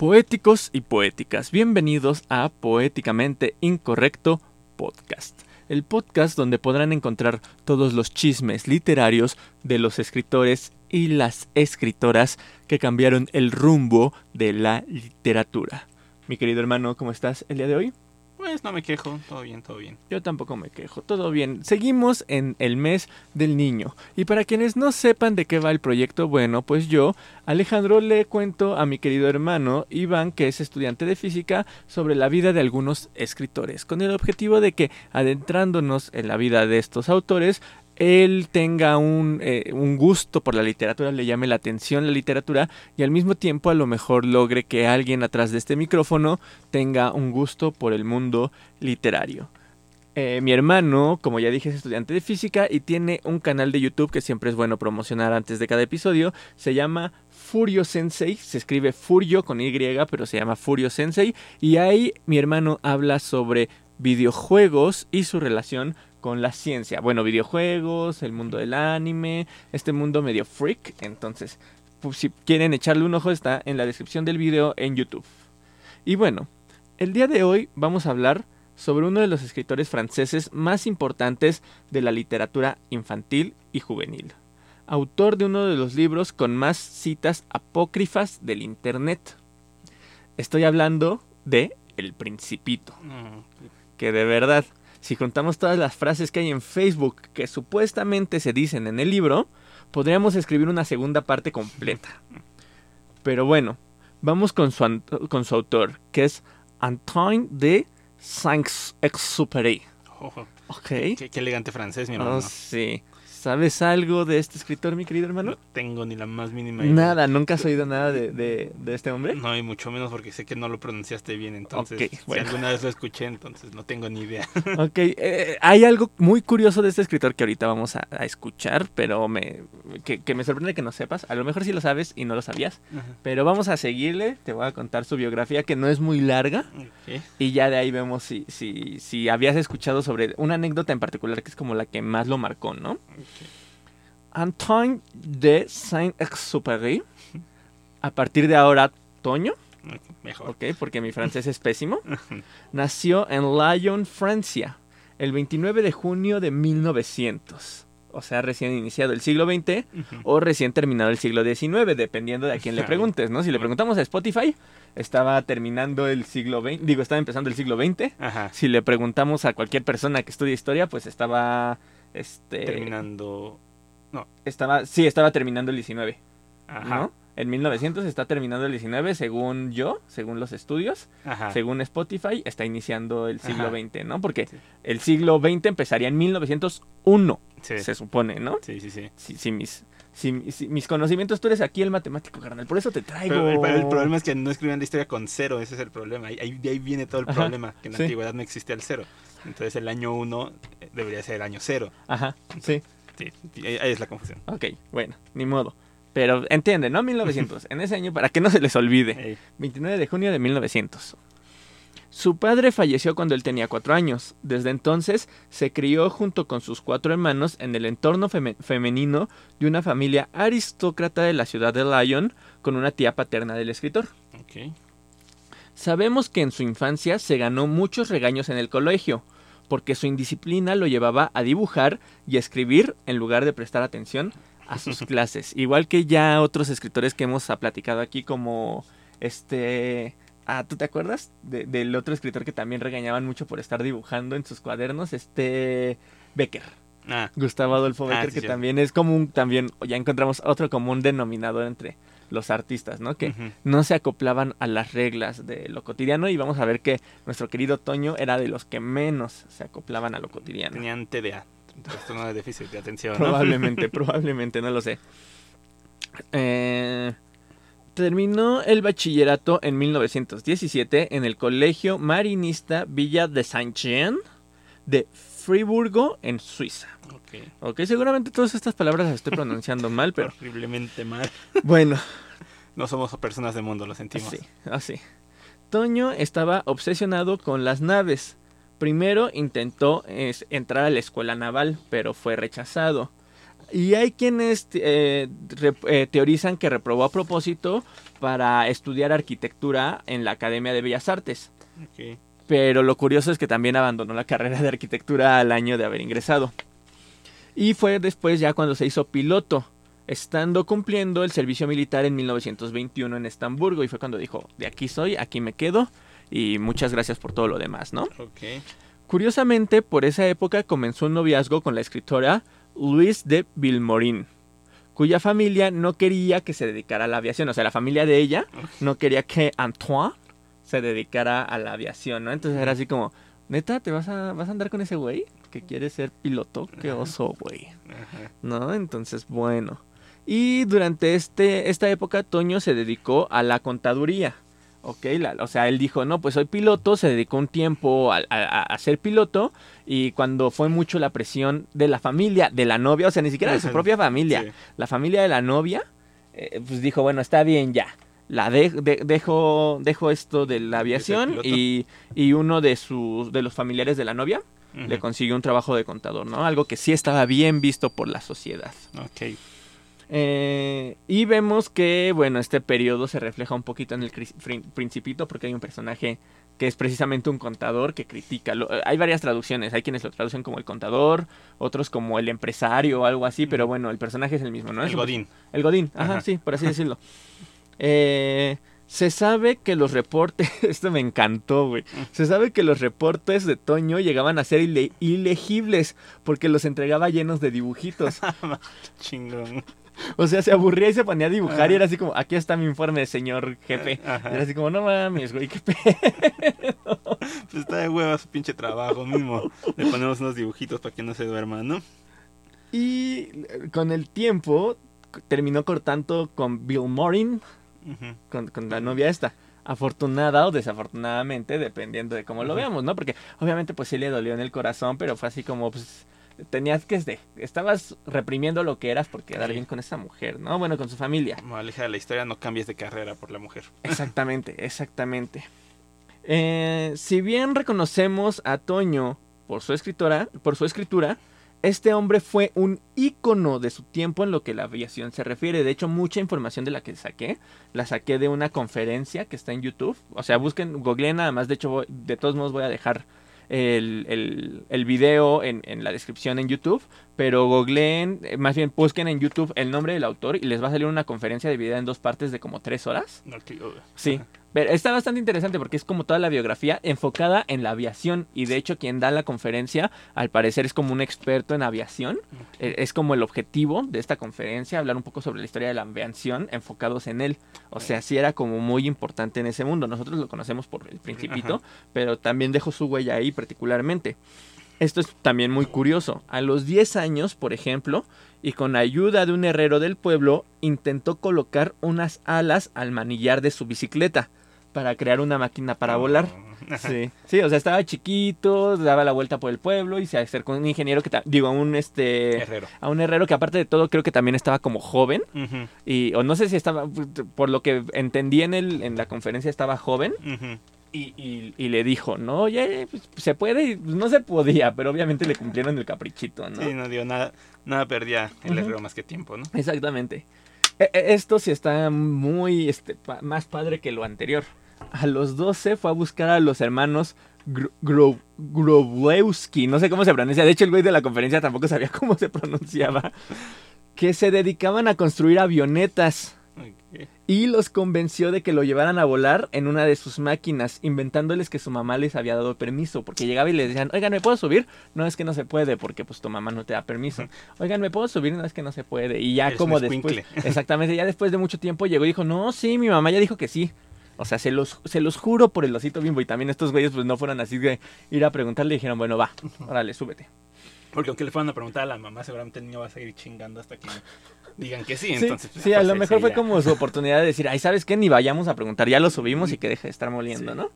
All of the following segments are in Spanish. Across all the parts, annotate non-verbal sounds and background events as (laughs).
Poéticos y poéticas, bienvenidos a Poéticamente Incorrecto Podcast. El podcast donde podrán encontrar todos los chismes literarios de los escritores y las escritoras que cambiaron el rumbo de la literatura. Mi querido hermano, ¿cómo estás el día de hoy? Pues no me quejo, todo bien, todo bien. Yo tampoco me quejo, todo bien. Seguimos en el mes del niño. Y para quienes no sepan de qué va el proyecto, bueno, pues yo, Alejandro, le cuento a mi querido hermano Iván, que es estudiante de física, sobre la vida de algunos escritores, con el objetivo de que, adentrándonos en la vida de estos autores, él tenga un, eh, un, gusto por la literatura, le llame la atención la literatura y al mismo tiempo a lo mejor logre que alguien atrás de este micrófono tenga un gusto por el mundo literario. Eh, mi hermano, como ya dije, es estudiante de física y tiene un canal de YouTube que siempre es bueno promocionar antes de cada episodio. Se llama Furio Sensei, se escribe Furio con Y, pero se llama Furio Sensei. Y ahí mi hermano habla sobre videojuegos y su relación con la ciencia. Bueno, videojuegos, el mundo del anime, este mundo medio freak. Entonces, pues, si quieren echarle un ojo, está en la descripción del video en YouTube. Y bueno, el día de hoy vamos a hablar sobre uno de los escritores franceses más importantes de la literatura infantil y juvenil. Autor de uno de los libros con más citas apócrifas del Internet. Estoy hablando de El Principito. Que de verdad, si contamos todas las frases que hay en Facebook que supuestamente se dicen en el libro, podríamos escribir una segunda parte completa. (laughs) Pero bueno, vamos con su, con su autor, que es Antoine de Saint-Exupéry. Oh, qué, qué, elegante francés, mi hermano. Oh, sí. ¿Sabes algo de este escritor, mi querido hermano? No tengo ni la más mínima idea. Nada, ¿nunca has oído nada de, de, de, este hombre? No, y mucho menos porque sé que no lo pronunciaste bien, entonces okay, bueno. si alguna vez lo escuché, entonces no tengo ni idea. (laughs) Ok, eh, hay algo muy curioso de este escritor que ahorita vamos a, a escuchar, pero me, que, que, me sorprende que no sepas. A lo mejor sí lo sabes y no lo sabías, Ajá. pero vamos a seguirle, te voy a contar su biografía que no es muy larga okay. y ya de ahí vemos si, si, si habías escuchado sobre una anécdota en particular que es como la que más lo marcó, ¿no? Antoine de Saint-Exupéry. A partir de ahora, Toño. Mejor. Ok, porque mi francés es pésimo. (laughs) Nació en Lyon, Francia, el 29 de junio de 1900. O sea, recién iniciado el siglo XX uh -huh. o recién terminado el siglo XIX, dependiendo de a quién le preguntes, ¿no? Si le preguntamos a Spotify, estaba terminando el siglo XX, digo, estaba empezando el siglo XX. Ajá. Si le preguntamos a cualquier persona que estudie historia, pues estaba este terminando no. Estaba, sí, estaba terminando el 19. Ajá. ¿no? En 1900 está terminando el 19, según yo, según los estudios, Ajá. según Spotify, está iniciando el siglo Ajá. XX, ¿no? Porque Sí. el siglo XX empezaría en 1901, Sí. se supone, ¿no? Sí, sí, sí. Si, si mis, si, si mis conocimientos, tú eres aquí el matemático, carnal, por eso te traigo. Pero, el problema es que no escribían la historia con cero, ese es el problema. Ahí, ahí, viene todo el Ajá, problema, que en la sí. antigüedad no existía el cero. Entonces el año 1 debería ser el año 0. Ajá, sí. Sí, ahí es la confusión. Ok, bueno, ni modo. Pero entiende, ¿no? 1900. (laughs) en ese año, para que no se les olvide. Ey. 29 de junio de 1900. Su padre falleció cuando él tenía cuatro años. Desde entonces se crió junto con sus cuatro hermanos en el entorno feme- femenino de una familia aristócrata de la ciudad de Lyon con una tía paterna del escritor. Ok. Sabemos que en su infancia se ganó muchos regaños en el colegio, porque su indisciplina lo llevaba a dibujar y a escribir en lugar de prestar atención a sus (laughs) clases. Igual que ya otros escritores que hemos platicado aquí, como este... Ah, ¿tú te acuerdas? De- del otro escritor que también regañaban mucho por estar dibujando en sus cuadernos, este... Becker. Ah, Gustavo Adolfo Ah, Becker, sí, que sí. también es común, también ya encontramos otro común denominador entre los artistas, ¿no? Que no se acoplaban a las reglas de lo cotidiano y vamos a ver que nuestro querido Toño era de los que menos se acoplaban a lo cotidiano. tenían TDA, trastorno de déficit de atención. ¿no? Probablemente, (laughs) probablemente, no lo sé. Eh, terminó el bachillerato en 1917 en el Colegio Marinista Villa de Saint-Jean de Friburgo, en Suiza. Ok. Ok, seguramente todas estas palabras las estoy pronunciando (laughs) mal, pero Horriblemente mal. bueno, No somos personas de mundo, lo sentimos. así, así. Toño estaba obsesionado con las naves. Primero intentó es, entrar a la escuela naval, pero fue rechazado. Y hay quienes eh, eh, teorizan que reprobó a propósito para estudiar arquitectura en la Academia de Bellas Artes. Pero lo curioso es que también abandonó la carrera de arquitectura al año de haber ingresado. Y fue después ya cuando se hizo piloto, estando cumpliendo el servicio militar en 1921 en Estamburgo. Y fue cuando dijo, de aquí soy, aquí me quedo. Y muchas gracias por todo lo demás, ¿no? Curiosamente, por esa época comenzó un noviazgo con la escritora Louise de Vilmorin, cuya familia no quería que se dedicara a la aviación. O sea, la familia de ella no quería que Antoine se dedicara a la aviación, ¿no? Entonces era así como, neta, ¿te vas a, vas a andar con ese güey? Que quiere ser piloto, qué oso, güey. ¿No? Entonces, bueno. Y durante este, esta época, Toño se dedicó a la contaduría. Ok, o sea, él dijo, no, pues soy piloto, se dedicó un tiempo a, ser piloto y cuando fue mucho la presión de la familia, de la novia, o sea, ni siquiera de su propia familia, la familia de la novia, eh, pues dijo, bueno, está bien ya, la dejo, dejo esto de la aviación y, y, uno de, sus, de los familiares de la novia le consiguió un trabajo de contador, ¿no? Algo que sí estaba bien visto por la sociedad. Ok. Eh, y vemos que, bueno, este periodo se refleja un poquito en el Principito porque hay un personaje que es precisamente un contador que critica. hay varias traducciones, hay quienes lo traducen como el contador, otros como el empresario o algo así, pero bueno, el personaje es el mismo, ¿no? El Godín. El Godín, ajá, sí, por así (laughs) decirlo. Eh, se sabe que los reportes, (laughs) esto me encantó, güey. Se sabe que los reportes de Toño llegaban a ser ilegibles porque los entregaba llenos de dibujitos. (laughs) Chingón. O sea, se aburría y se ponía a dibujar y era así como, aquí está mi informe, señor jefe. Era así como, no mames, güey, qué pedo. Pues está de hueva su pinche trabajo mismo. Le ponemos unos dibujitos para que no se duerma, ¿no? Y con el tiempo terminó cortando con Bill Morin, con, con la novia esta afortunada o desafortunadamente, dependiendo de cómo lo veamos, ¿no? Porque obviamente pues sí le dolió en el corazón, pero fue así como, pues, tenías que este, estabas reprimiendo lo que eras por quedar bien con esa mujer, ¿no? Bueno, con su familia. aleja de la historia, no cambies de carrera por la mujer. (laughs) Exactamente, exactamente. Eh, si bien reconocemos a Toño por su escritora, por su escritura, este hombre fue un ícono de su tiempo en lo que la aviación se refiere. De hecho, mucha información de la que saqué, la saqué de una conferencia que está en YouTube. O sea, busquen, googleen nada más. De hecho, de todos modos voy a dejar el, el, el video en, en, la descripción en YouTube, pero googleen, eh, más bien busquen en YouTube el nombre del autor y les va a salir una conferencia dividida en dos partes de como tres horas. Sí. Pero está bastante interesante porque es como toda la biografía enfocada en la aviación y de hecho quien da la conferencia al parecer es como un experto en aviación. E, es como el objetivo de esta conferencia, hablar un poco sobre la historia de la aviación enfocados en él. O sea, sí era como muy importante en ese mundo. Nosotros lo conocemos por el principito, pero también dejó su huella ahí particularmente. Esto es también muy curioso. A los 10 años, por ejemplo, y con ayuda de un herrero del pueblo, intentó colocar unas alas al manillar de su bicicleta para crear una máquina para volar. Sí. sí, o sea, estaba chiquito, daba la vuelta por el pueblo y se acercó a un ingeniero que, digo, a un este, herrero. a un herrero que aparte de todo creo que también estaba como joven y o no sé si estaba, por lo que entendí en el, en la conferencia estaba joven. Y, y, le dijo, no, oye, pues, se puede, pues, no se podía, pero obviamente le cumplieron el caprichito, ¿no? Sí, no dio nada, nada perdía el herrero más que tiempo, ¿no? Exactamente. E, e, esto sí está muy, este, más padre que lo anterior a los 12 fue a buscar a los hermanos Grobowski, no sé cómo se pronuncia, de hecho el güey de la conferencia tampoco sabía (laughs) cómo se pronunciaba, que se dedicaban a construir avionetas. Y los convenció de que lo llevaran a volar en una de sus máquinas, inventándoles que su mamá les había dado permiso, porque llegaba y les decían, oigan, ¿me puedo subir? No es que no se puede, porque pues tu mamá no te da permiso. Oigan, ¿me puedo subir? No es que no se puede. Y ya como después, (laughs) (laughs) exactamente, ya después de mucho tiempo llegó y dijo, no, sí, mi mamá ya dijo que sí. O sea, se los, se los juro por el osito bimbo. Y también estos güeyes pues no fueron así de ir a preguntarle dijeron, bueno, va, órale, súbete. Porque aunque le fueran a preguntar a la mamá, seguramente el niño va a seguir chingando hasta que digan que sí. Entonces, sí, a lo mejor fue como su oportunidad de decir, ay, ¿sabes qué? Ni vayamos a preguntar, ya lo subimos y que deje de estar moliendo, ¿no?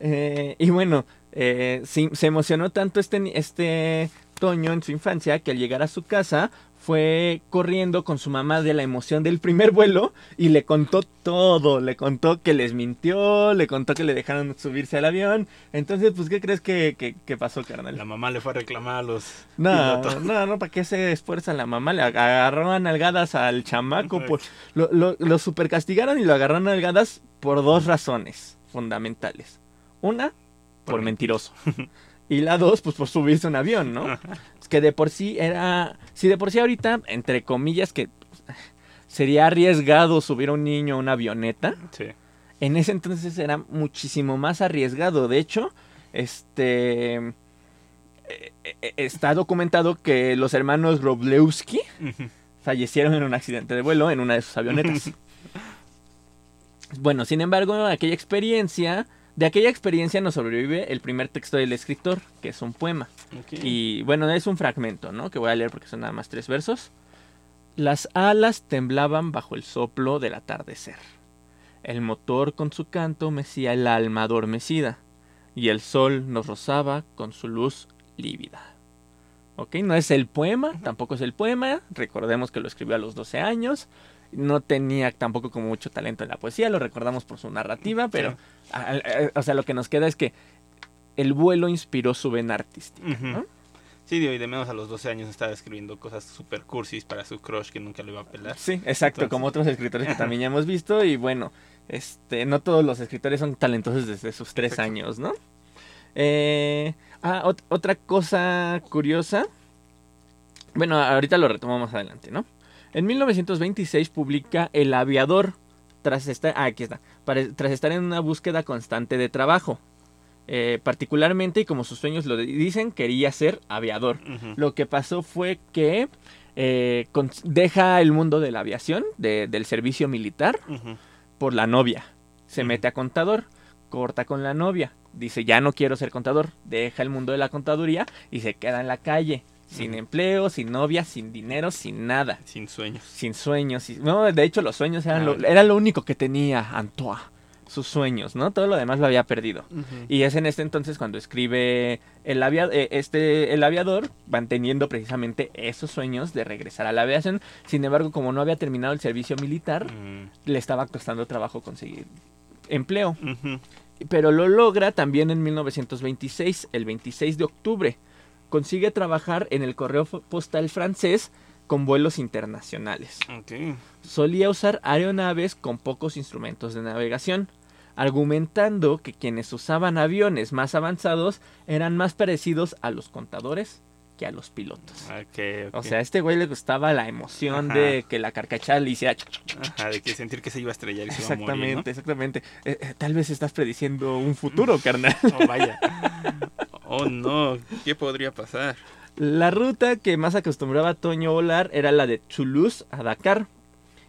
Eh, y bueno, eh, se emocionó tanto este, este Toño en su infancia que al llegar a su casa fue corriendo con su mamá de la emoción del primer vuelo y le contó todo, le contó que les mintió, le contó que le dejaron subirse al avión. Entonces, pues, ¿qué crees que, pasó, carnal? La mamá le fue a reclamar a los... No, (laughs) no, no, ¿para qué se esfuerza la mamá? Le agarraron algadas al chamaco, pues, lo, lo, lo super castigaron y lo agarraron algadas por dos razones fundamentales. Una, por mentiroso. (laughs) Y la dos, pues por subirse a un avión, ¿no? Es que de por sí era. Si de por sí ahorita, entre comillas, que sería arriesgado subir a un niño a una avioneta. Sí. En ese entonces era muchísimo más arriesgado. De hecho, este. Eh, eh, está documentado que los hermanos Roblewski fallecieron en un accidente de vuelo en una de sus avionetas. (laughs) bueno, sin embargo, aquella experiencia de aquella experiencia nos sobrevive el primer texto del escritor, que es un poema. Y bueno, es un fragmento, ¿no? Que voy a leer porque son nada más tres versos. Las alas temblaban bajo el soplo del atardecer. El motor con su canto mecía el alma adormecida, y el sol nos rozaba con su luz lívida. ¿Ok? No es el poema, tampoco es el poema. Recordemos que lo escribió a los 12 años no tenía tampoco como mucho talento en la poesía, lo recordamos por su narrativa, pero, o sea, lo que nos queda es que el vuelo inspiró su vena artística, ¿no? Sí, y de menos a los 12 años estaba escribiendo cosas super cursis para su crush que nunca lo iba a pelar. Sí, exacto, como otros escritores que también ya hemos visto y bueno, este, no todos los escritores son talentosos desde sus tres años, ¿no? Eh, ah, otra cosa curiosa. Bueno, ahorita lo retomamos adelante, ¿no? En 1926 publica El aviador, tras estar, ah, aquí está, tras estar en una búsqueda constante de trabajo. Eh, particularmente, y como sus sueños lo dicen, quería ser aviador. Lo que pasó fue que eh, deja el mundo de la aviación, del servicio militar, por la novia. Se mete a contador, corta con la novia. Dice, ya no quiero ser contador. Deja el mundo de la contaduría y se queda en la calle. Sin empleo, sin novia, sin dinero, sin nada. Sin sueños. Sin sueños. No, de hecho los sueños eran lo, era lo único que tenía Antoine. Sus sueños, ¿no? Todo lo demás lo había perdido. Y es en este entonces cuando escribe el, eh, este, el aviador, manteniendo precisamente esos sueños de regresar a la aviación. Sin embargo, como no había terminado el servicio militar, mm. le estaba costando trabajo conseguir empleo. Pero lo logra también en 1926, el 26 de octubre consigue trabajar en el correo postal francés con vuelos internacionales. Solía usar aeronaves con pocos instrumentos de navegación, argumentando que quienes usaban aviones más avanzados eran más parecidos a los contadores que a los pilotos. O sea, a este güey le gustaba la emoción de que la carcachada le hiciera... Ajá, de que sentir que se iba a estrellar y se iba a morir, Exactamente, eh, eh, tal vez estás prediciendo un futuro, carnal. Oh, vaya. (laughs) Oh no, ¿qué podría pasar? La ruta que más acostumbraba Toño volar era la de Toulouse a Dakar.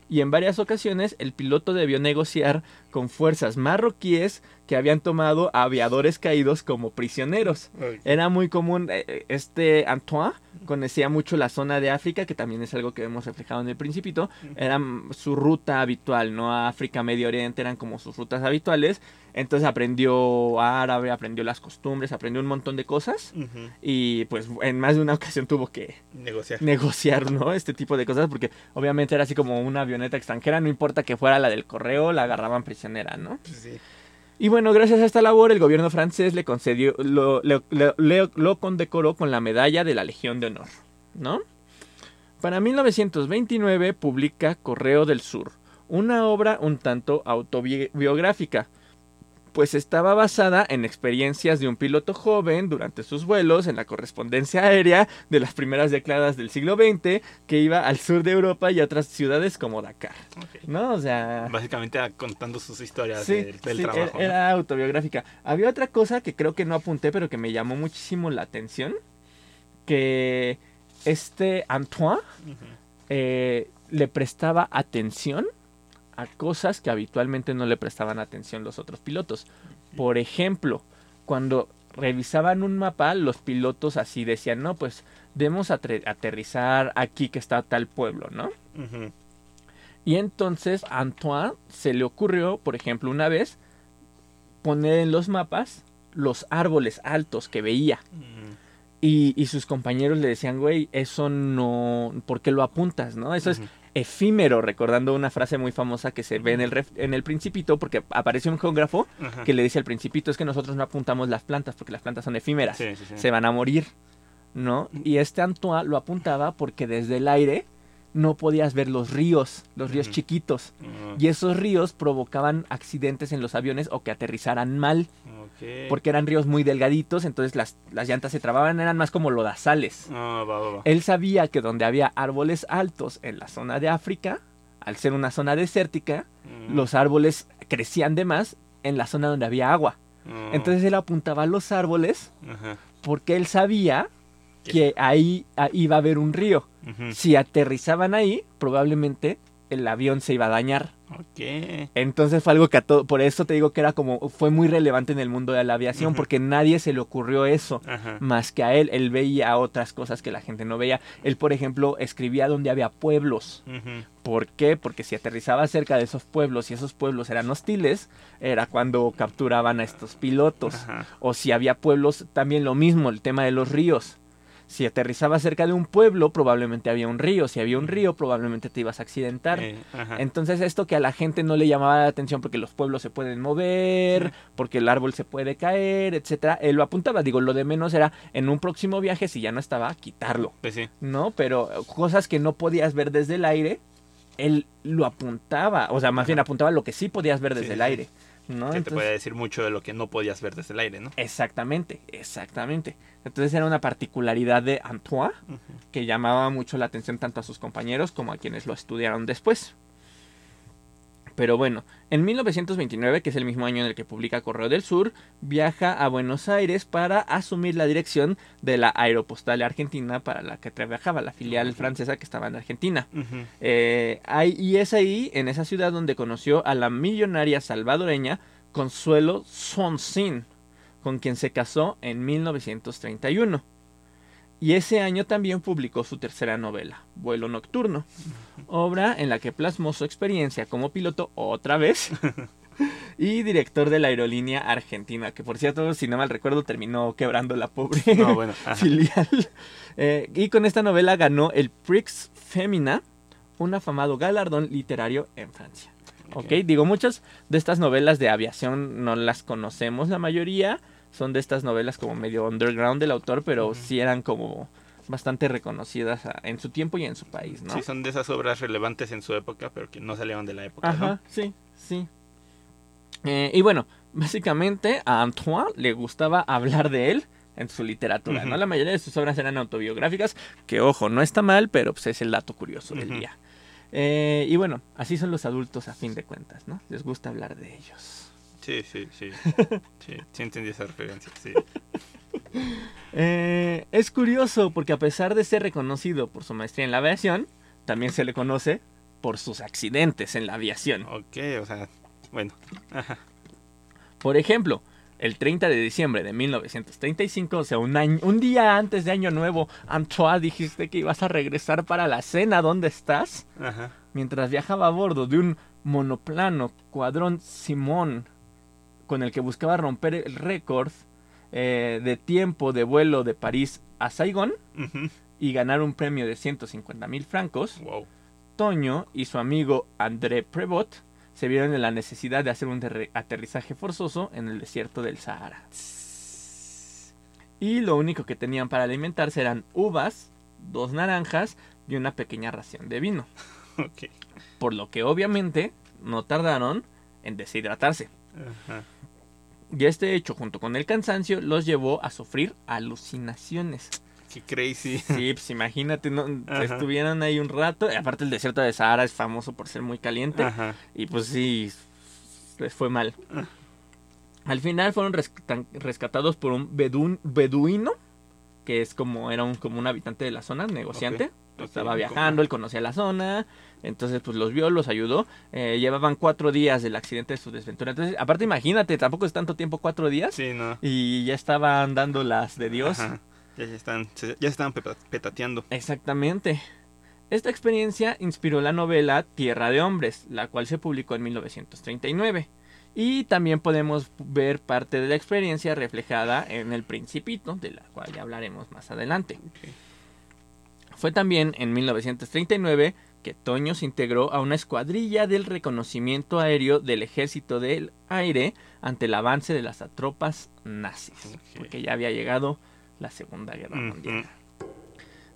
Y en varias ocasiones el piloto debió negociar con fuerzas marroquíes que habían tomado aviadores caídos como prisioneros. Era muy común, eh, este Antoine conocía mucho la zona de África, que también es algo que hemos reflejado en el principito, era su ruta habitual, ¿no? África, Medio Oriente eran como sus rutas habituales, entonces aprendió árabe, aprendió las costumbres, aprendió un montón de cosas y pues en más de una ocasión tuvo que negociar. negociar, ¿no? Este tipo de cosas porque obviamente era así como una avioneta extranjera, no importa que fuera la del correo, la agarraban prisionera, ¿no? Pues sí. Y bueno, gracias a esta labor, el gobierno francés le concedió, lo, lo, condecoró con la medalla de la Legión de Honor, ¿no? Para 1929 publica Correo del Sur, una obra un tanto autobiográfica, pues estaba basada en experiencias de un piloto joven durante sus vuelos en la correspondencia aérea de las primeras décadas del siglo XX que iba al sur de Europa y a otras ciudades como Dakar. ¿No? O sea... Básicamente contando sus historias del, trabajo. Era, autobiográfica. Había otra cosa que creo que no apunté pero que me llamó muchísimo la atención. Que este Antoine eh, le prestaba atención a cosas que habitualmente no le prestaban atención los otros pilotos. Por ejemplo, cuando revisaban un mapa, los pilotos así decían, no, pues debemos aterrizar aquí que está tal pueblo, ¿no? Y entonces a Antoine se le ocurrió, por ejemplo, una vez, poner en los mapas los árboles altos que veía. Y, sus compañeros le decían, güey, eso no, ¿por qué lo apuntas? ¿No? Eso es efímero, recordando una frase muy famosa que se ve en el, en el principito, porque aparece un geógrafo que le dice al principito, es que nosotros no apuntamos las plantas, porque las plantas son efímeras, se van a morir, ¿no? Y este Antoine lo apuntaba porque desde el aire no podías ver los ríos, los ríos chiquitos. Y esos ríos provocaban accidentes en los aviones o que aterrizaran mal. Porque eran ríos muy delgaditos, entonces las, las llantas se trababan, eran más como lodazales. Ah, Él sabía que donde había árboles altos en la zona de África, al ser una zona desértica, los árboles crecían de más en la zona donde había agua. Entonces él apuntaba a los árboles porque él sabía que ahí, iba a haber un río. Si aterrizaban ahí, probablemente el avión se iba a dañar. Entonces fue algo que a todo, por eso te digo que era como, fue muy relevante en el mundo de la aviación, porque nadie se le ocurrió eso, más que a él. Él veía otras cosas que la gente no veía. Él, por ejemplo, escribía donde había pueblos. ¿Por qué? Porque si aterrizaba cerca de esos pueblos y esos pueblos eran hostiles, era cuando capturaban a estos pilotos. O si había pueblos, también lo mismo, el tema de los ríos si aterrizaba cerca de un pueblo, probablemente había un río. Si había un río, probablemente te ibas a accidentar. Entonces, esto que a la gente no le llamaba la atención porque los pueblos se pueden mover, porque el árbol se puede caer, etcétera, él lo apuntaba. Digo, lo de menos era en un próximo viaje, si ya no estaba, quitarlo. Pues ¿No? Pero cosas que no podías ver desde el aire, él lo apuntaba. O sea, más bien apuntaba lo que sí podías ver desde el aire. ¿No? Que te puede decir mucho de lo que no podías ver desde el aire, ¿no? Exactamente, exactamente. Entonces era una particularidad de Antoine que llamaba mucho la atención tanto a sus compañeros como a quienes lo estudiaron después. Pero bueno, en 1929, que es el mismo año en el que publica Correo del Sur, viaja a Buenos Aires para asumir la dirección de la Aeropostal Argentina para la que trabajaba, la filial francesa que estaba en Argentina. Eh, y es ahí, en esa ciudad, donde conoció a la millonaria salvadoreña Consuelo Sonsin, con quien se casó en 1931 y ese año también publicó su tercera novela, Vuelo Nocturno, obra en la que plasmó su experiencia como piloto otra vez (laughs) y director de la aerolínea argentina, que por cierto, si no mal recuerdo, terminó quebrando la pobre (laughs) filial. Eh, y con esta novela ganó el Prix Femina, un afamado galardón literario en Francia. ok, digo, muchas de estas novelas de aviación no las conocemos la mayoría son de estas novelas como medio underground del autor, pero sí eran como bastante reconocidas en su tiempo y en su país, ¿no? Sí, son de esas obras relevantes en su época, pero que no salieron de la época, Ajá, sí, sí. Eh, y bueno, básicamente a Antoine le gustaba hablar de él en su literatura, ¿no? La mayoría de sus obras eran autobiográficas, que ojo, no está mal, pero pues es el dato curioso del día. Eh, y bueno, así son los adultos a fin de cuentas, ¿no? Les gusta hablar de ellos. Sí, sí, sí. (laughs) Sí, sí entendí esa referencia, sí. Eh, es curioso porque a pesar de ser reconocido por su maestría en la aviación, también se le conoce por sus accidentes en la aviación. Ok, o sea, bueno. Por ejemplo, el 30 de diciembre de 1935, o sea, un, año, un día antes de Año Nuevo, Antoine dijiste que ibas a regresar para la cena. ¿Dónde estás? Ajá. Mientras viajaba a bordo de un monoplano Cuadrón Simón con el que buscaba romper el récord eh, de tiempo de vuelo de París a Saigón y ganar un premio de 150 mil francos, Toño y su amigo André Prevot se vieron en la necesidad de hacer un aterrizaje forzoso en el desierto del Sahara. Y lo único que tenían para alimentarse eran uvas, dos naranjas y una pequeña ración de vino. (laughs) Por lo que obviamente no tardaron en deshidratarse. Y este hecho, junto con el cansancio, los llevó a sufrir alucinaciones. Qué crazy. Sí, pues imagínate, ¿no? estuvieron ahí un rato. Aparte, el desierto de Sahara es famoso por ser muy caliente. Y pues sí, les fue mal. Ah. Al final fueron rescatados por un beduino, que es como, era un, como un habitante de la zona, negociante. Estaba viajando, él conocía la zona, entonces, pues los vio, los ayudó. Eh, llevaban cuatro días del accidente de su desventura. Entonces, aparte, imagínate, tampoco es tanto tiempo, cuatro días. Sí, no. Y ya estaban dando las de Dios. Ya se están, ya estaban petateando. Exactamente. Esta experiencia inspiró la novela Tierra de Hombres, la cual se publicó en 1939. Y también podemos ver parte de la experiencia reflejada en El Principito, de la cual ya hablaremos más adelante. Fue también en 1939 que Toño se integró a una escuadrilla del reconocimiento aéreo del ejército del aire ante el avance de las tropas nazis, porque ya había llegado la Segunda Guerra Mundial.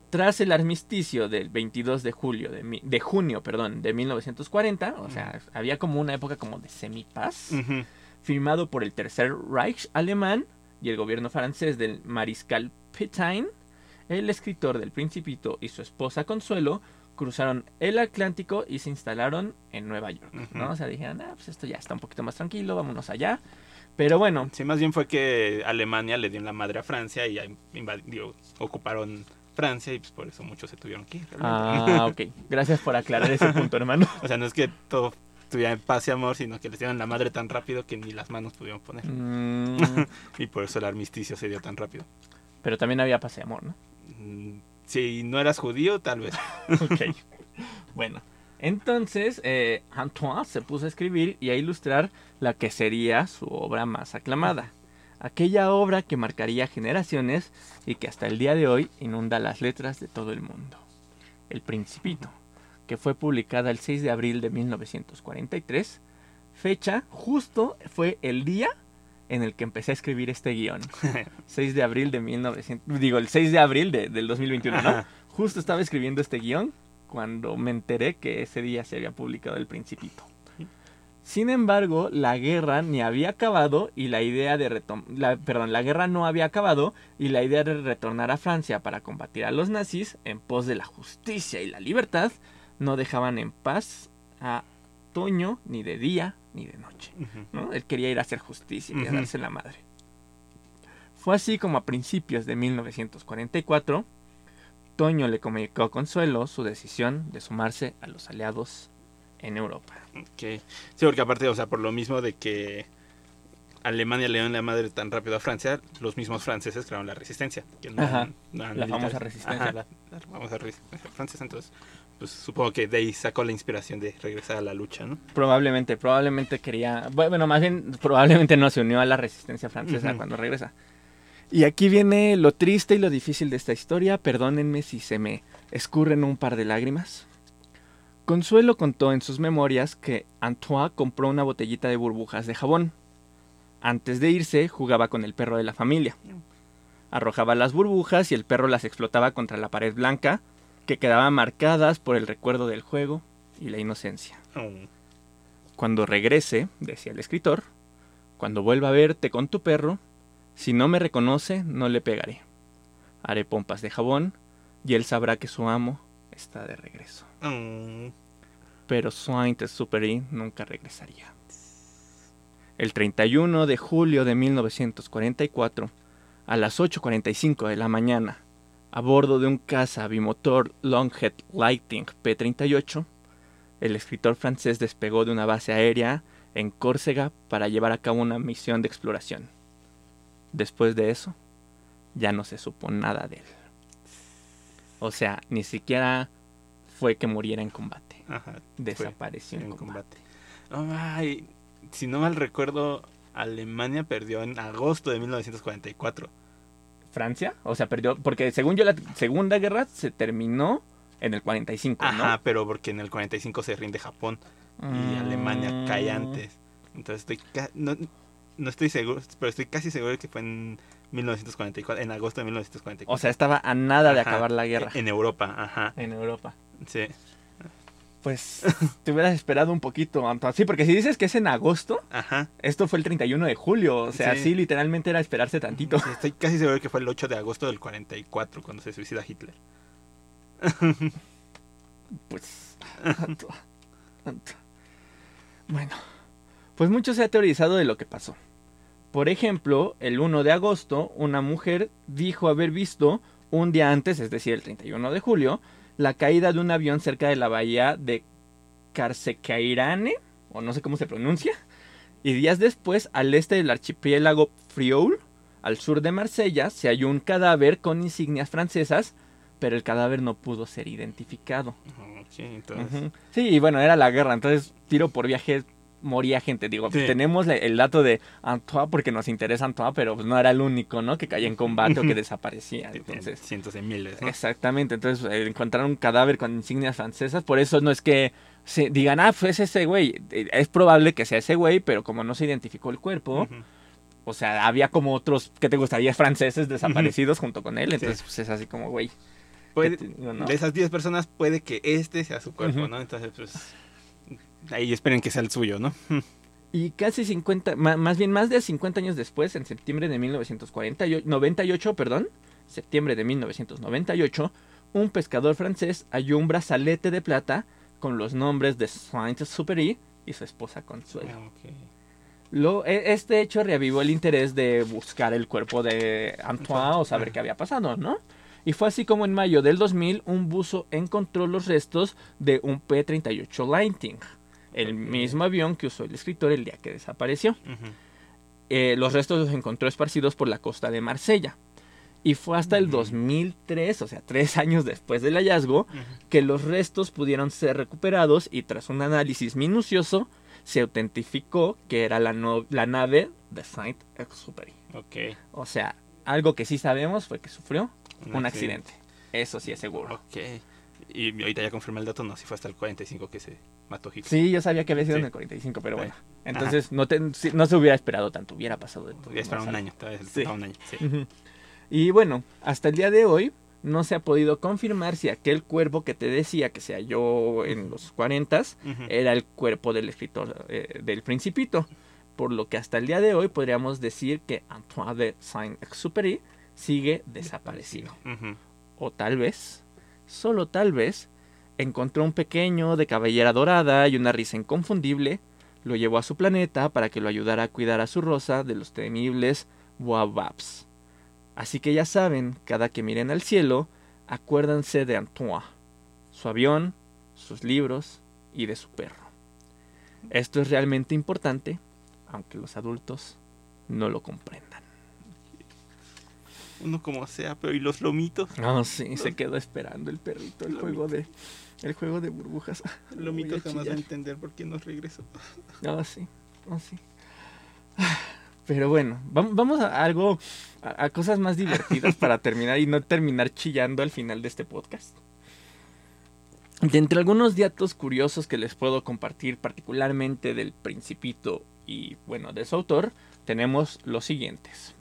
Tras el armisticio del 22 de julio de, de junio, perdón, de 1940, o sea, había como una época como de semipaz, firmado por el Tercer Reich alemán y el gobierno francés del mariscal Pétain, el escritor del Principito y su esposa Consuelo cruzaron el Atlántico y se instalaron en Nueva York, ¿no? O sea, dijeron, ah, pues esto ya está un poquito más tranquilo, vámonos allá. Pero bueno. Sí, más bien fue que Alemania le dio la madre a Francia y invadió, ocuparon Francia y pues por eso muchos se tuvieron que ir. Ah, ok. Gracias por aclarar ese punto, hermano. (laughs) o sea, no es que todo estuviera en paz y amor, sino que les dieron la madre tan rápido que ni las manos pudieron poner. Mm. (laughs) y por eso el armisticio se dio tan rápido. Pero también había paz y amor, ¿no? Mm, si no eras judío, tal vez. (laughs) ok. Bueno. Entonces, eh, Antoine se puso a escribir y a ilustrar la que sería su obra más aclamada, aquella obra que marcaría generaciones y que hasta el día de hoy inunda las letras de todo el mundo. El Principito, que fue publicada el 6 de abril de 1943, fecha justo fue el día en el que empecé a escribir este guion. (laughs) 6 de abril de 1900, digo, el 6 de abril de, del 2021, ¿no? Justo estaba escribiendo este guion cuando me enteré que ese día se había publicado El Principito. Sin embargo, la guerra ni había acabado y la idea de retomar, perdón, la guerra no había acabado y la idea de retornar a Francia para combatir a los nazis en pos de la justicia y la libertad no dejaban en paz a Toño ni de día ni de noche. ¿no? Él quería ir a hacer justicia y a darse la madre. Fue así como a principios de 1944, Toño le comunicó a Consuelo su decisión de sumarse a los aliados en Europa. Sí, porque aparte, o sea, por lo mismo de que Alemania le dio la madre tan rápido a Francia, los mismos franceses crearon la resistencia. la famosa resistencia. la, famosa resistencia francesa, entonces, pues supongo que de ahí sacó la inspiración de regresar a la lucha, ¿no? Probablemente, probablemente quería, bueno, más bien, probablemente no se unió a la resistencia francesa cuando regresa. Y aquí viene lo triste y lo difícil de esta historia, perdónenme si se me escurren un par de lágrimas. Consuelo contó en sus memorias que Antoine compró una botellita de burbujas de jabón. Antes de irse, jugaba con el perro de la familia. Arrojaba las burbujas y el perro las explotaba contra la pared blanca, que quedaban marcadas por el recuerdo del juego y la inocencia. Oh. Cuando regrese, decía el escritor, cuando vuelva a verte con tu perro, si no me reconoce, no le pegaré. Haré pompas de jabón y él sabrá que su amo está de regreso. Mm. Pero Saint-Exupéry nunca regresaría. El 31 de julio de 1944, a las 8.45 de la mañana, a bordo de un caza bimotor Longhead Lighting P-38, el escritor francés despegó de una base aérea en Córcega para llevar a cabo una misión de exploración. Después de eso, ya no se supo nada de él. O sea, ni siquiera fue que muriera en combate. Desapareció en, combate. Ay, si no mal recuerdo, Alemania perdió en agosto de 1944. ¿Francia? O sea, perdió, porque según yo la Segunda Guerra se terminó en el 45, Ajá, pero porque en el 45 se rinde Japón y Alemania cae mm. antes. Entonces estoy no, no estoy seguro, pero estoy casi seguro de que fue en 1944, en agosto de 1944. O sea, estaba a nada de acabar la guerra. En Europa, ajá. En Europa. Sí. Pues (laughs) te hubieras esperado un poquito. Sí, porque si dices que es en agosto, Ajá. esto fue el 31 de julio. O sea, sí, literalmente era esperarse tantito. estoy casi seguro que fue el 8 de agosto del 44 cuando se suicida Hitler. (laughs) pues. Antoine, Bueno, pues mucho se ha teorizado de lo que pasó. Por ejemplo, el 1 de agosto, una mujer dijo haber visto un día antes, es decir, el 31 de julio, la caída de un avión cerca de la bahía de Carsecairane, o no sé cómo se pronuncia, y días después, al este del archipiélago Frioul, al sur de Marsella, se halló un cadáver con insignias francesas, pero el cadáver no pudo ser identificado. Sí, entonces... sí, y bueno, era la guerra, entonces tiro por viaje moría gente. Digo, Sí. tenemos el dato de Antoine porque nos interesa Antoine, pero pues, no era el único, ¿no? Que caía en combate o que desaparecía. Entonces, cientos de miles, ¿no? exactamente. Entonces, eh, encontraron un cadáver con insignias francesas. Por eso no es que se digan, ah, fue ese güey. Eh, Es probable que sea ese güey, pero como no se identificó el cuerpo, o sea, había como otros, ¿qué te gustaría? Franceses desaparecidos junto con él. Entonces, pues es así como, güey. Puede- ¿qué te digo, no? De esas 10 personas puede que este sea su cuerpo. ¿no? Entonces, pues ahí esperen que sea el suyo, ¿no? (laughs) Y casi 50, ma- más bien más de 50 años después, en septiembre de 1948, 98, perdón, septiembre de 1998, un pescador francés halló un brazalete de plata con los nombres de Saint-Exupéry y su esposa Consuelo. Ah. Lo, e- este hecho reavivó el interés de buscar el cuerpo de Antoine o saber qué había pasado, ¿no? Y fue así como en mayo del 2000 un buzo encontró los restos de un P-38 Lightning, el mismo avión que usó el escritor el día que desapareció. Eh, los restos los encontró esparcidos por la costa de Marsella. Y fue hasta el Ujú. 2003, o sea, tres años después del hallazgo, que los restos pudieron ser recuperados y tras un análisis minucioso se autentificó que era la, no- la nave de Saint-Exupéry. Ok. O sea, algo que sí sabemos fue que sufrió un accidente. Eso sí es seguro. Ok. Y ahorita ya confirmé el dato, no, si fue hasta el 45 que se mató Hitler. Sí, yo sabía que había sido en el 45, pero Sí. bueno. Entonces no, te- sí, no se hubiera esperado tanto, hubiera pasado de todo. Esperaba ¿no? un año, Sí. faltaba un año. Sí. Ujú. Y bueno, hasta el día de hoy no se ha podido confirmar si aquel cuerpo que te decía que se halló en los 40 Ujú. era el cuerpo del escritor eh, del Principito. Por lo que hasta el día de hoy podríamos decir que Antoine de Saint-Exupéry sigue desaparecido. O tal vez, solo tal vez, encontró un pequeño de cabellera dorada y una risa inconfundible, lo llevó a su planeta para que lo ayudara a cuidar a su rosa de los temibles Boababs. Así que ya saben, cada que miren al cielo, acuérdense de Antoine, su avión, sus libros y de su perro. Esto es realmente importante, aunque los adultos no lo comprendan. Uno como sea, pero ¿y los lomitos? No, sí, se quedó esperando el perrito, el juego de el juego de burbujas. Lomitos Voy a jamás va a entender por qué nos regresó. No, sí, no, sí. Pero bueno, vam- vamos a algo, a cosas más divertidas para (laughs) terminar y no terminar chillando al final de este podcast. De entre algunos datos curiosos que les puedo compartir, particularmente del Principito y bueno, de su autor, tenemos los siguientes.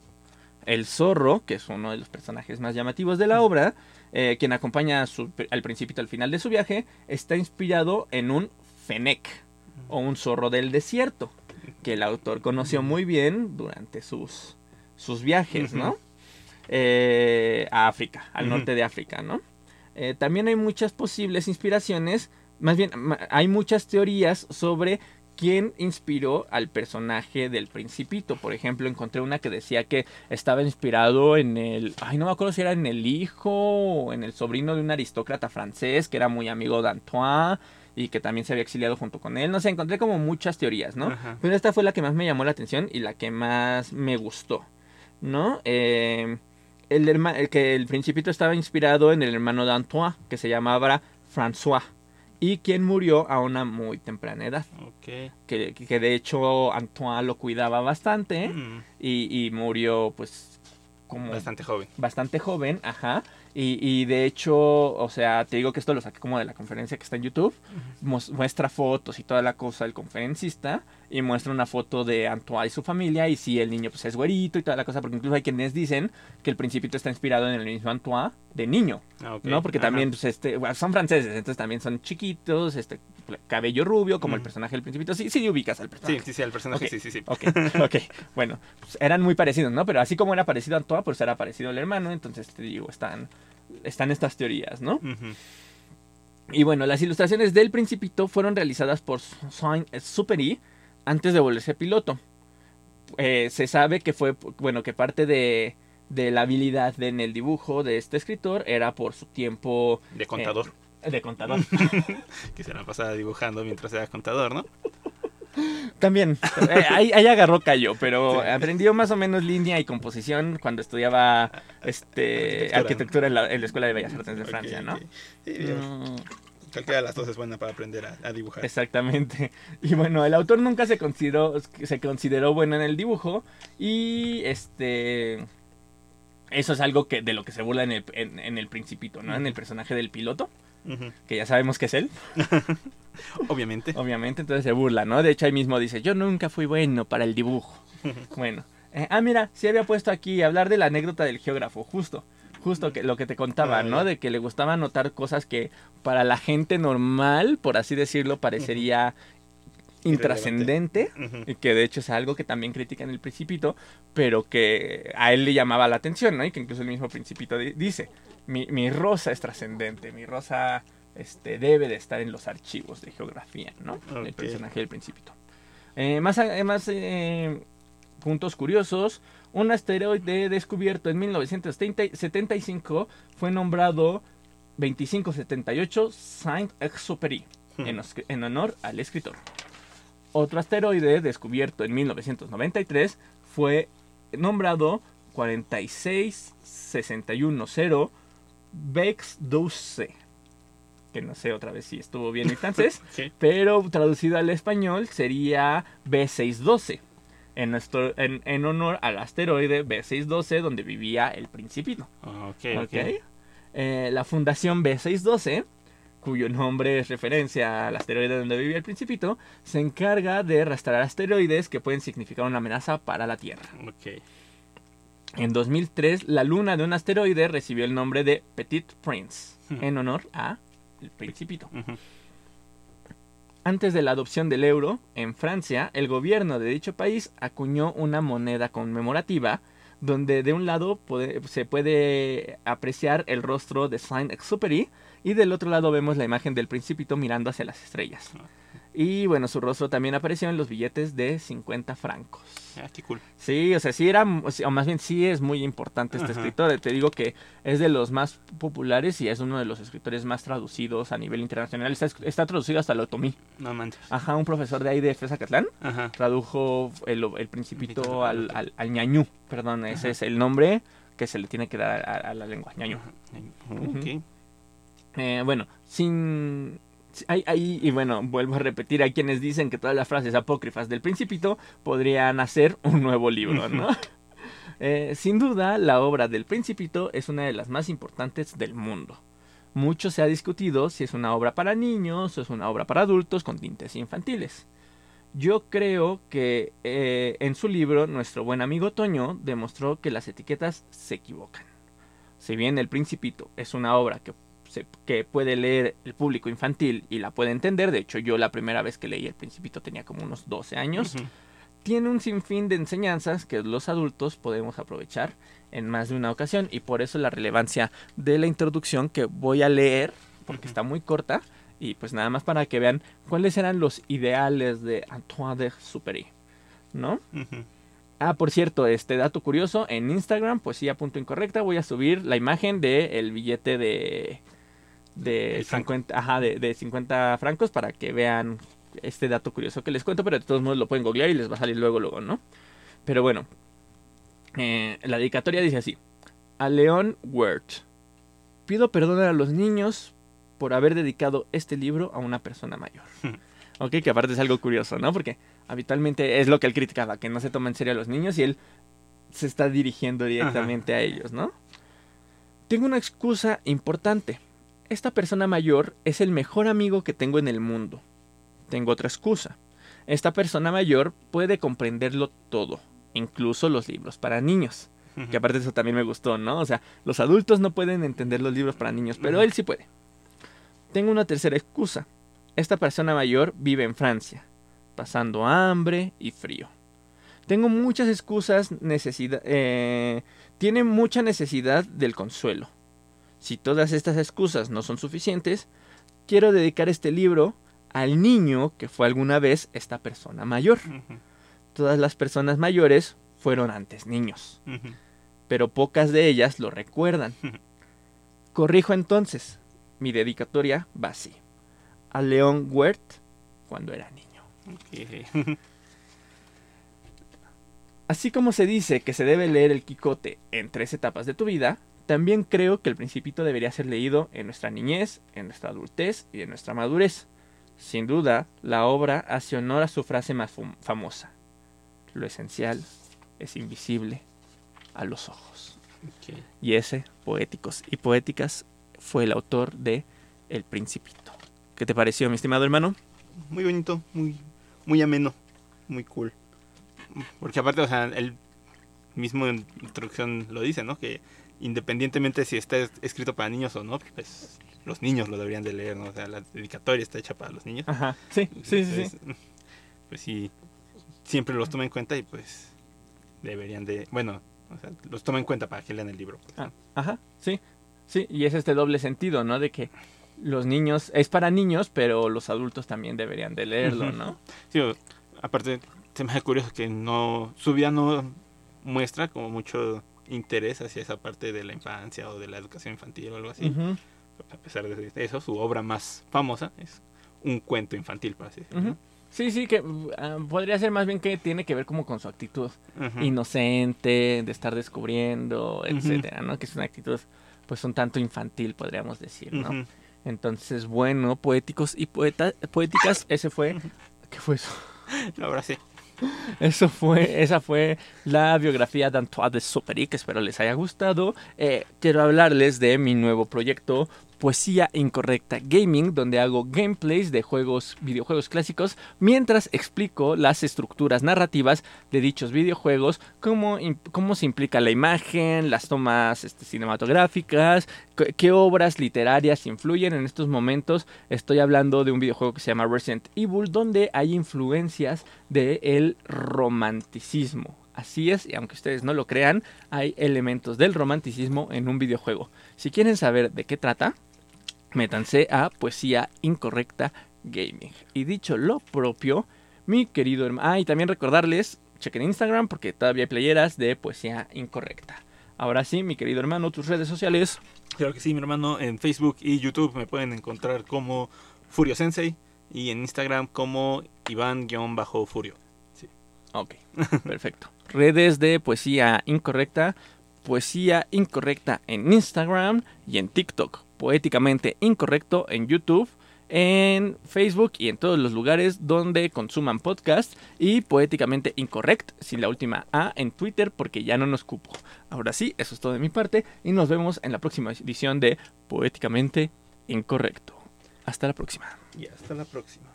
El zorro, que es uno de los personajes más llamativos de la obra, eh, quien acompaña su- al Principito al final de su viaje, está inspirado en un fennec, o un zorro del desierto, que el autor conoció muy bien durante sus, sus viajes, ¿no? Eh, a África, al norte de África, ¿no? Eh, también hay muchas posibles inspiraciones, más bien hay muchas teorías sobre quién inspiró al personaje del principito. Por ejemplo, encontré una que decía que estaba inspirado en el, ay, no me acuerdo si era en el hijo o en el sobrino de un aristócrata francés que era muy amigo de Antoine y que también se había exiliado junto con él. No sé, encontré como muchas teorías, ¿no? Ajá. Pero esta fue la que más me llamó la atención y la que más me gustó, ¿no? Eh, el, herma- el que el principito estaba inspirado en el hermano de Antoine, que se llamaba François, y quien murió a una muy temprana edad, Ok. que, que de hecho Antoine lo cuidaba bastante Mm, y, y murió pues como Bastante joven. bastante joven, ajá. Y, y de hecho, o sea, te digo que esto lo saqué como de la conferencia que está en YouTube. Muestra fotos y toda la cosa del conferencista. Y muestra una foto de Antoine y su familia. Y si el niño pues es güerito y toda la cosa. Porque incluso hay quienes dicen que el principito está inspirado en el mismo Antoine de niño. Ah. ¿No? Porque Ajá. también pues, este, bueno, son franceses. Entonces también son chiquitos. Este, cabello rubio como el personaje del principito. Sí, sí ubicas al personaje. Sí, sí, sí, el personaje, sí, sí, sí. Ok, ok. (laughs) Bueno, pues eran muy parecidos, ¿no? Pero así como era parecido a Antoine, pues era parecido al hermano. Entonces te digo, están, están estas teorías, ¿no? Y bueno, las ilustraciones del Principito fueron realizadas por Saint-Exupéry antes de volverse piloto. Eh, se sabe que fue, bueno, que parte de, de la habilidad en el dibujo de este escritor era por su tiempo De contador. de contador. (laughs) Que se la pasaba dibujando mientras era contador, ¿no? También, eh, ahí, ahí agarró callo, pero Sí. aprendió más o menos línea y composición cuando estudiaba este, Arquitectura. arquitectura en la, en la Escuela de Bellas Artes de Francia, ¿no? ok. Sí. Mm, Cualquiera de las dos es buena para aprender a, a dibujar. Exactamente. (laughs) Y bueno, el autor nunca se consideró, se consideró bueno en el dibujo. Y este. Eso es algo que de lo que se burla en el, en, en el Principito, ¿no? En el personaje del piloto, que ya sabemos que es él, (laughs) Obviamente. obviamente, entonces se burla, ¿no? De hecho, ahí mismo dice: Yo nunca fui bueno para el dibujo. (laughs) Bueno. eh, ah, mira, sí había puesto aquí hablar de la anécdota del geógrafo, justo. Justo que lo que te contaba, ¿no? De que le gustaba notar cosas que para la gente normal, por así decirlo, parecería intrascendente. Ujú. Y que de hecho es algo que también critica en el Principito, pero que a él le llamaba la atención, ¿no? Y que incluso el mismo Principito di- dice, mi, mi rosa es trascendente, mi rosa este, debe de estar en los archivos de geografía, ¿no? El personaje del Principito. Eh, más a- más eh, puntos curiosos, un asteroide descubierto en 1975 fue nombrado 2578 Saint-Exupéry en, os- en honor al escritor. Otro asteroide descubierto en 1993 fue nombrado 46610 Bex 12. Que no sé otra vez si estuvo bien en francés, (laughs) Sí. pero traducido al español sería B612. En, nuestro, en, en honor al asteroide B612 donde vivía el principito. Ah, ok, ¿ok? ok. Eh, la fundación B612, cuyo nombre es referencia al asteroide donde vivía el principito, se encarga de rastrear asteroides que pueden significar una amenaza para la Tierra. Ok. En 2003, la luna de un asteroide recibió el nombre de Petit Prince, en honor a el principito. Ujú. Antes de la adopción del euro, en Francia, el gobierno de dicho país acuñó una moneda conmemorativa donde de un lado se puede apreciar el rostro de Saint-Exupéry y del otro lado vemos la imagen del principito mirando hacia las estrellas. Y bueno, su rostro también apareció en los billetes de 50 francos. Ah, qué cool. Sí, o sea, sí era, o más bien sí es muy importante este Ajá. escritor. Te digo que es de los más populares y es uno de los escritores más traducidos a nivel internacional. Está, está traducido hasta el otomí. No manches. Ajá, un profesor de ahí de Fresa Catlán Ajá. tradujo el, el principito al, al- al, ñañú. Perdón, ese es el nombre que se le tiene que dar a, a la lengua, ñañú. Ujú. Ok. Eh, bueno, sin... si- Hay, hay- y bueno, vuelvo a repetir, hay quienes dicen que todas las frases apócrifas del Principito podrían hacer un nuevo libro, ¿no? (laughs) Eh, sin duda, la obra del Principito es una de las más importantes del mundo. Mucho se ha discutido si es una obra para niños o es una obra para adultos con tintes infantiles. Yo creo que eh, en su libro nuestro buen amigo Toño demostró que las etiquetas se equivocan. Si bien El Principito es una obra que, se- que puede leer el público infantil y la puede entender, de hecho yo la primera vez que leí El Principito tenía como unos 12 años, tiene un sinfín de enseñanzas que los adultos podemos aprovechar en más de una ocasión y por eso la relevancia de la introducción que voy a leer porque está muy corta y pues nada más para que vean cuáles eran los ideales de Antoine de Supéry, ¿no? Ah, por cierto, este dato curioso, en Instagram, poesía punto incorrecta, voy a subir la imagen del billete de de El franco. 50, ajá, de, de 50 francos para que vean este dato curioso que les cuento, pero de todos modos lo pueden googlear y les va a salir luego, luego, ¿no? Pero bueno, eh, la dedicatoria dice así, a León Wirth, pido perdón a los niños por haber dedicado este libro a una persona mayor. ok, que aparte es algo curioso, ¿no? Porque habitualmente es lo que él criticaba, que no se toma en serio a los niños y él se está dirigiendo directamente a ellos, ¿no? Tengo una excusa importante. Esta persona mayor es el mejor amigo que tengo en el mundo. Tengo otra excusa. Esta persona mayor puede comprenderlo todo, incluso los libros para niños. Que aparte de eso también me gustó, ¿no? O sea, los adultos no pueden entender los libros para niños, pero él sí puede. Tengo una tercera excusa. Esta persona mayor vive en Francia, pasando hambre y frío. Tengo muchas excusas, necesidad, eh, tiene mucha necesidad del consuelo. Si todas estas excusas no son suficientes, quiero dedicar este libro al niño que fue alguna vez esta persona mayor. Todas las personas mayores fueron antes niños pero pocas de ellas lo recuerdan. Corrijo entonces, mi dedicatoria va así. A León Wirth cuando era niño. Así como se dice que se debe leer el Quijote en tres etapas de tu vida, también creo que el principito debería ser leído en nuestra niñez, en nuestra adultez y en nuestra madurez. Sin duda, la obra hace honor a su frase más famosa. Lo esencial es invisible a los ojos. Y ese, Poéticos y Poéticas, fue el autor de El Principito. ¿Qué te pareció, mi estimado hermano? Muy bonito, muy, muy ameno, muy cool. Porque aparte, o sea, el mismo introducción lo dice, ¿no? Que independientemente si está escrito para niños o no, pues los niños lo deberían de leer, ¿no? O sea, la dedicatoria está hecha para los niños. Ajá, sí, sí, sí, Pues sí, siempre los toma en cuenta y pues deberían de, bueno, o sea, los toma en cuenta para que lean el libro. Pues, ah, ajá, sí, sí, y es este doble sentido, ¿no? De que los niños, es para niños, pero los adultos también deberían de leerlo, ¿no? Sí, aparte, se me hace curioso que no, su vida no muestra como mucho interés hacia esa parte de la infancia o de la educación infantil o algo así. A pesar de eso, su obra más famosa es un cuento infantil, por así decirlo. Sí, sí, que ah, podría ser más bien que tiene que ver como con su actitud inocente, de estar descubriendo, etcétera, ¿no? Que es una actitud, pues, un tanto infantil, podríamos decir, ¿no? Entonces, bueno, poéticos y poeta poéticas, ese fue... ¿Qué fue eso? (laughs) Ahora sí. (laughs) Eso fue, esa fue la biografía de Antoine de Superi, que espero les haya gustado. Eh, quiero hablarles de mi nuevo proyecto Poesía Incorrecta Gaming, donde hago gameplays de juegos, videojuegos clásicos, mientras explico las estructuras narrativas de dichos videojuegos, cómo, cómo se implica la imagen, las tomas este, cinematográficas, qué obras literarias influyen en estos momentos. Estoy hablando de un videojuego que se llama Resident Evil, donde hay influencias del romanticismo. Así es, y aunque ustedes no lo crean, hay elementos del romanticismo en un videojuego. Si quieren saber de qué trata, métanse a Poesía Incorrecta Gaming. Y dicho lo propio, mi querido hermano... Ah, y también recordarles, chequen Instagram porque todavía hay playeras de Poesía Incorrecta. Ahora sí, mi querido hermano, tus redes sociales. Claro que sí, mi hermano, en Facebook y YouTube me pueden encontrar como Furio Sensei y en Instagram como Iván-Furio. Sí. Ok, (laughs) perfecto. redes de Poesía Incorrecta, Poesía Incorrecta en Instagram y en TikTok Poéticamente Incorrecto en YouTube, en Facebook y en todos los lugares donde consuman podcast y Poéticamente Incorrect, sin la última A, en Twitter porque ya no nos cupo. Ahora sí, eso es todo de mi parte y nos vemos en la próxima edición de Poéticamente Incorrecto. Hasta la próxima. Y hasta la próxima.